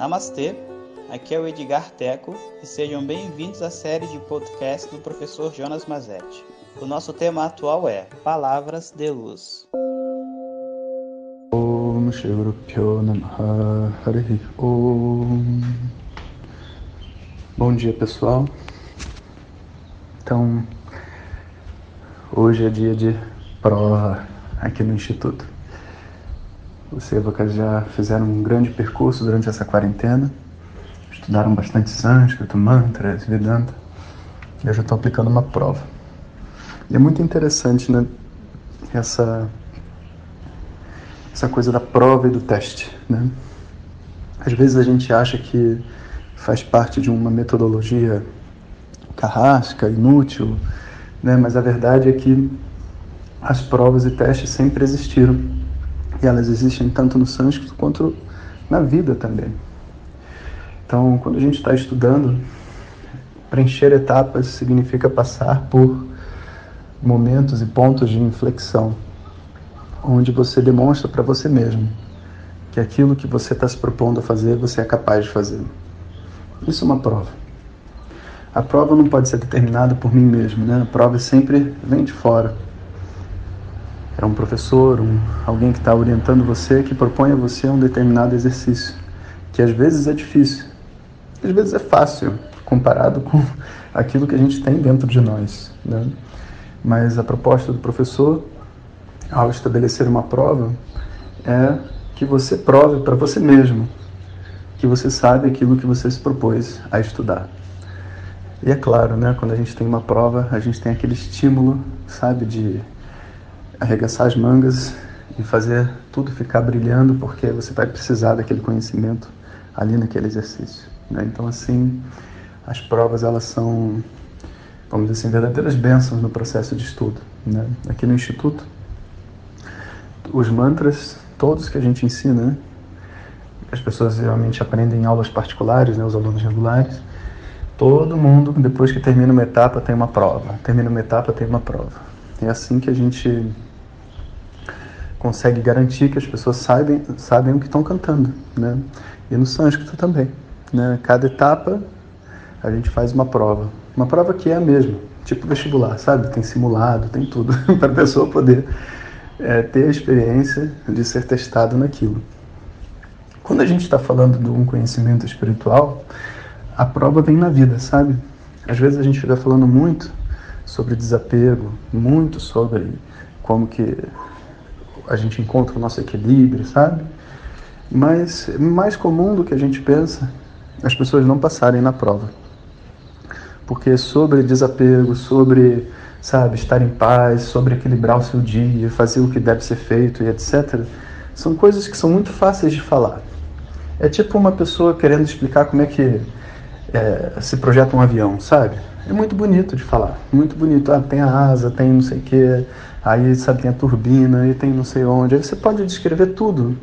Namastê, aqui é o Edgar Teco e sejam bem-vindos à série de podcast do professor Jonas Mazetti. O nosso tema atual é Palavras de Luz. Om Om. Bom dia, pessoal. Então, hoje é dia de prova aqui no Instituto. Os evocas já fizeram um grande percurso durante essa quarentena, estudaram bastante sânscrito, mantras, Vedanta, e eu já estou aplicando uma prova. E é muito interessante, né, essa, essa coisa da prova e do teste, né? Às vezes a gente acha que faz parte de uma metodologia carrasca, inútil, né? mas a verdade é que as provas e testes sempre existiram. E elas existem tanto no sânscrito quanto na vida também. Então, quando a gente está estudando, preencher etapas significa passar por momentos e pontos de inflexão, onde você demonstra para você mesmo que aquilo que você está se propondo a fazer, você é capaz de fazer. Isso é uma prova. A prova não pode ser determinada por mim mesmo, né? A prova sempre vem de fora. É um professor, um, alguém que está orientando você, que propõe a você um determinado exercício, que às vezes é difícil, às vezes é fácil, comparado com aquilo que a gente tem dentro de nós. Né? Mas a proposta do professor, ao estabelecer uma prova, é que você prove para você mesmo que você sabe aquilo que você se propôs a estudar. E é claro, né, quando a gente tem uma prova, a gente tem aquele estímulo, sabe, de arregaçar as mangas e fazer tudo ficar brilhando, porque você vai precisar daquele conhecimento ali naquele exercício. Né? Então, assim, as provas elas são, vamos dizer assim, verdadeiras bênçãos no processo de estudo. Né? Aqui no Instituto, os mantras, todos que a gente ensina, as pessoas geralmente aprendem em aulas particulares, né, os alunos regulares. Todo mundo, depois que termina uma etapa, tem uma prova. Termina uma etapa, tem uma prova. É assim que a gente consegue garantir que as pessoas sabem, sabem o que estão cantando, né? E no sânscrito também, né? Cada etapa a gente faz uma prova. Uma prova que é a mesma, tipo vestibular, sabe? Tem simulado, tem tudo, para a pessoa poder é, ter a experiência de ser testado naquilo. Quando a gente está falando de um conhecimento espiritual, a prova vem na vida, sabe? Às vezes a gente fica falando muito sobre desapego, muito sobre como que a gente encontra o nosso equilíbrio, sabe? Mas mais comum do que a gente pensa as pessoas não passarem na prova. Porque sobre desapego, sobre, sabe, estar em paz, sobre equilibrar o seu dia, fazer o que deve ser feito e etc., são coisas que são muito fáceis de falar. É tipo uma pessoa querendo explicar como é que é, se projeta um avião, sabe? É muito bonito de falar, muito bonito. Ah, tem a asa, tem não sei o quê, aí sabe, tem a turbina, e tem não sei onde. Aí você pode descrever tudo.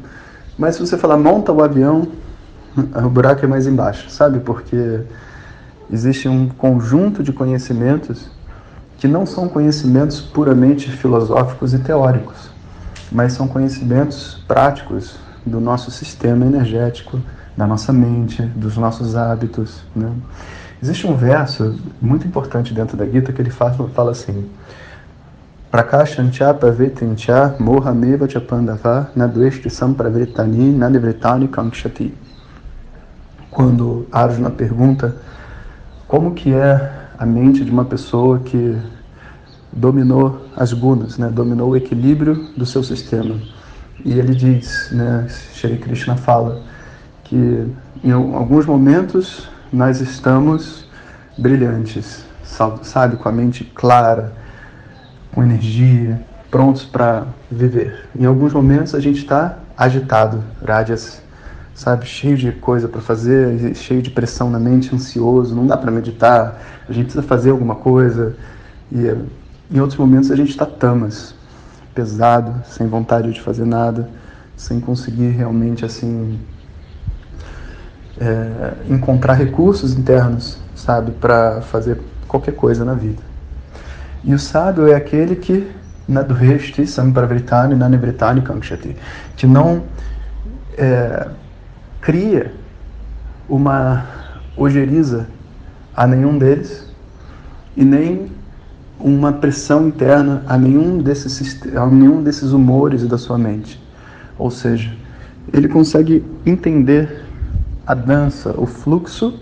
Mas se você falar monta o avião, o buraco é mais embaixo, sabe? Porque existe um conjunto de conhecimentos que não são conhecimentos puramente filosóficos e teóricos, mas são conhecimentos práticos, do nosso sistema energético, da nossa mente, dos nossos hábitos. Né? Existe um verso muito importante dentro da Gita que ele fala, fala assim: Prakashancha pavetincha mohameva chapandava nadveshti sampravritani nadivritani kankshati. Quando Arjuna pergunta como que é a mente de uma pessoa que dominou as gunas, né? dominou o equilíbrio do seu sistema e ele diz, né, Shri Krishna fala, que em alguns momentos nós estamos brilhantes, sabe, com a mente clara, com energia, prontos para viver. Em alguns momentos a gente está agitado, rádias, sabe, cheio de coisa para fazer, cheio de pressão na mente, ansioso, não dá para meditar, a gente precisa fazer alguma coisa. E em outros momentos a gente está tamas, pesado, sem vontade de fazer nada, sem conseguir realmente assim é, encontrar recursos internos, sabe, para fazer qualquer coisa na vida. E o sábio é aquele que nadveshti sampravritani nanivritani kankshati, que não é, cria uma ojeriza a nenhum deles e nem uma pressão interna a nenhum desses, a nenhum desses humores da sua mente. Ou seja, ele consegue entender a dança, o fluxo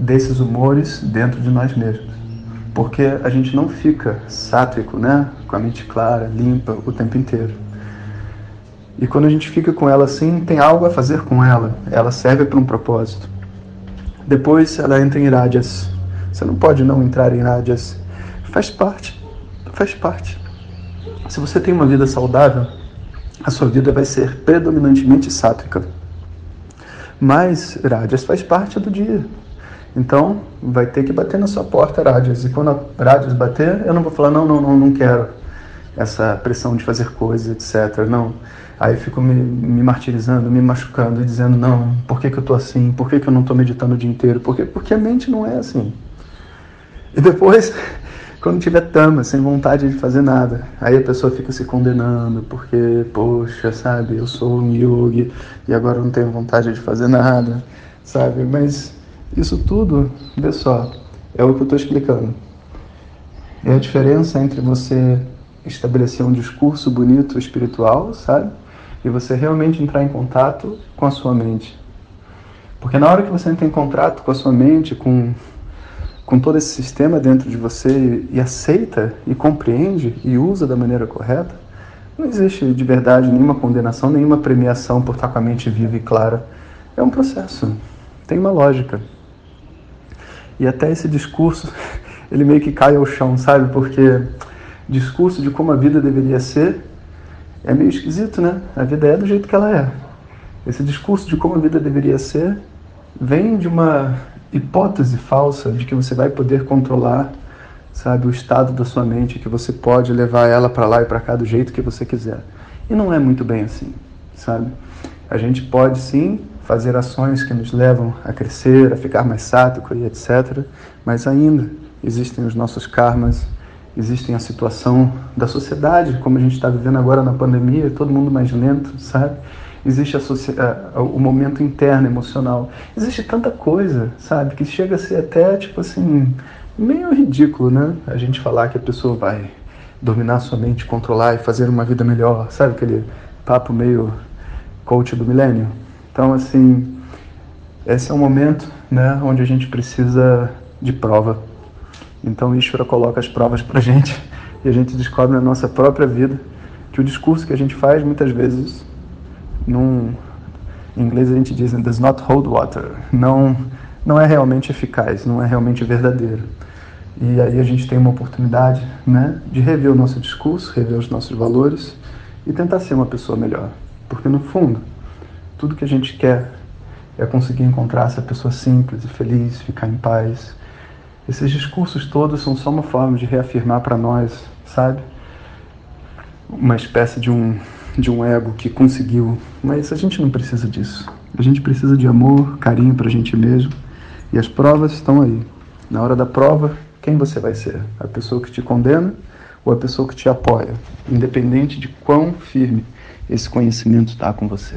desses humores dentro de nós mesmos. Porque a gente não fica sátrico, né? com a mente clara, limpa o tempo inteiro. E quando a gente fica com ela assim, tem algo a fazer com ela. Ela serve para um propósito. Depois ela entra em rádias. Você não pode não entrar em rádias. Faz parte. Faz parte. Se você tem uma vida saudável, a sua vida vai ser predominantemente sátrica. Mas rádias faz parte do dia. Então, vai ter que bater na sua porta, rádias. E quando a rádias bater, eu não vou falar, não, não, não, não quero essa pressão de fazer coisas, etc. Não. Aí eu fico me, me, martirizando, me machucando dizendo, não, por que, que eu tô assim? Por que, que eu não tô meditando o dia inteiro? Por? Porque a mente não é assim. E depois, quando tiver tama, sem vontade de fazer nada, aí a pessoa fica se condenando, porque, poxa, sabe, eu sou um yogi e agora eu não tenho vontade de fazer nada, sabe? Mas isso tudo, vê só, é o que eu estou explicando. É a diferença entre você estabelecer um discurso bonito espiritual, sabe? E você realmente entrar em contato com a sua mente. Porque na hora que você entra em contato com a sua mente, com, com todo esse sistema dentro de você e, aceita e compreende e usa da maneira correta, não existe de verdade nenhuma condenação, nenhuma premiação por estar com a mente viva e clara. É um processo, tem uma lógica. E até esse discurso, ele meio que cai ao chão, sabe? Porque discurso de como a vida deveria ser é meio esquisito, né? A vida é do jeito que ela é. Esse discurso de como a vida deveria ser vem de uma hipótese falsa de que você vai poder controlar, sabe, o estado da sua mente, que você pode levar ela para lá e para cá do jeito que você quiser. E não é muito bem assim, sabe? A gente pode sim fazer ações que nos levam a crescer, a ficar mais sático e etc. Mas ainda existem os nossos karmas, existem a situação da sociedade, como a gente está vivendo agora na pandemia, todo mundo mais lento, sabe? Existe a, o momento interno emocional. Existe tanta coisa, sabe, que chega a ser até tipo assim meio ridículo, né? A gente falar que a pessoa vai dominar sua mente, controlar e fazer uma vida melhor, sabe aquele papo meio coach do milênio? Então, assim, esse é um momento, né, onde a gente precisa de prova então Ishvara coloca as provas para a gente e a gente descobre na nossa própria vida que o discurso que a gente faz muitas vezes, num, em inglês a gente diz does not hold water, não, não é realmente eficaz, não é realmente verdadeiro. E aí a gente tem uma oportunidade né, de rever o nosso discurso, rever os nossos valores e tentar ser uma pessoa melhor. Porque no fundo, tudo que a gente quer é conseguir encontrar essa pessoa simples e feliz, ficar em paz, esses discursos todos são só uma forma de reafirmar para nós, sabe? Uma espécie de um, de um ego que conseguiu. Mas a gente não precisa disso. A gente precisa de amor, carinho para a gente mesmo. E as provas estão aí. Na hora da prova, quem você vai ser? A pessoa que te condena ou a pessoa que te apoia? Independente de quão firme esse conhecimento está com você.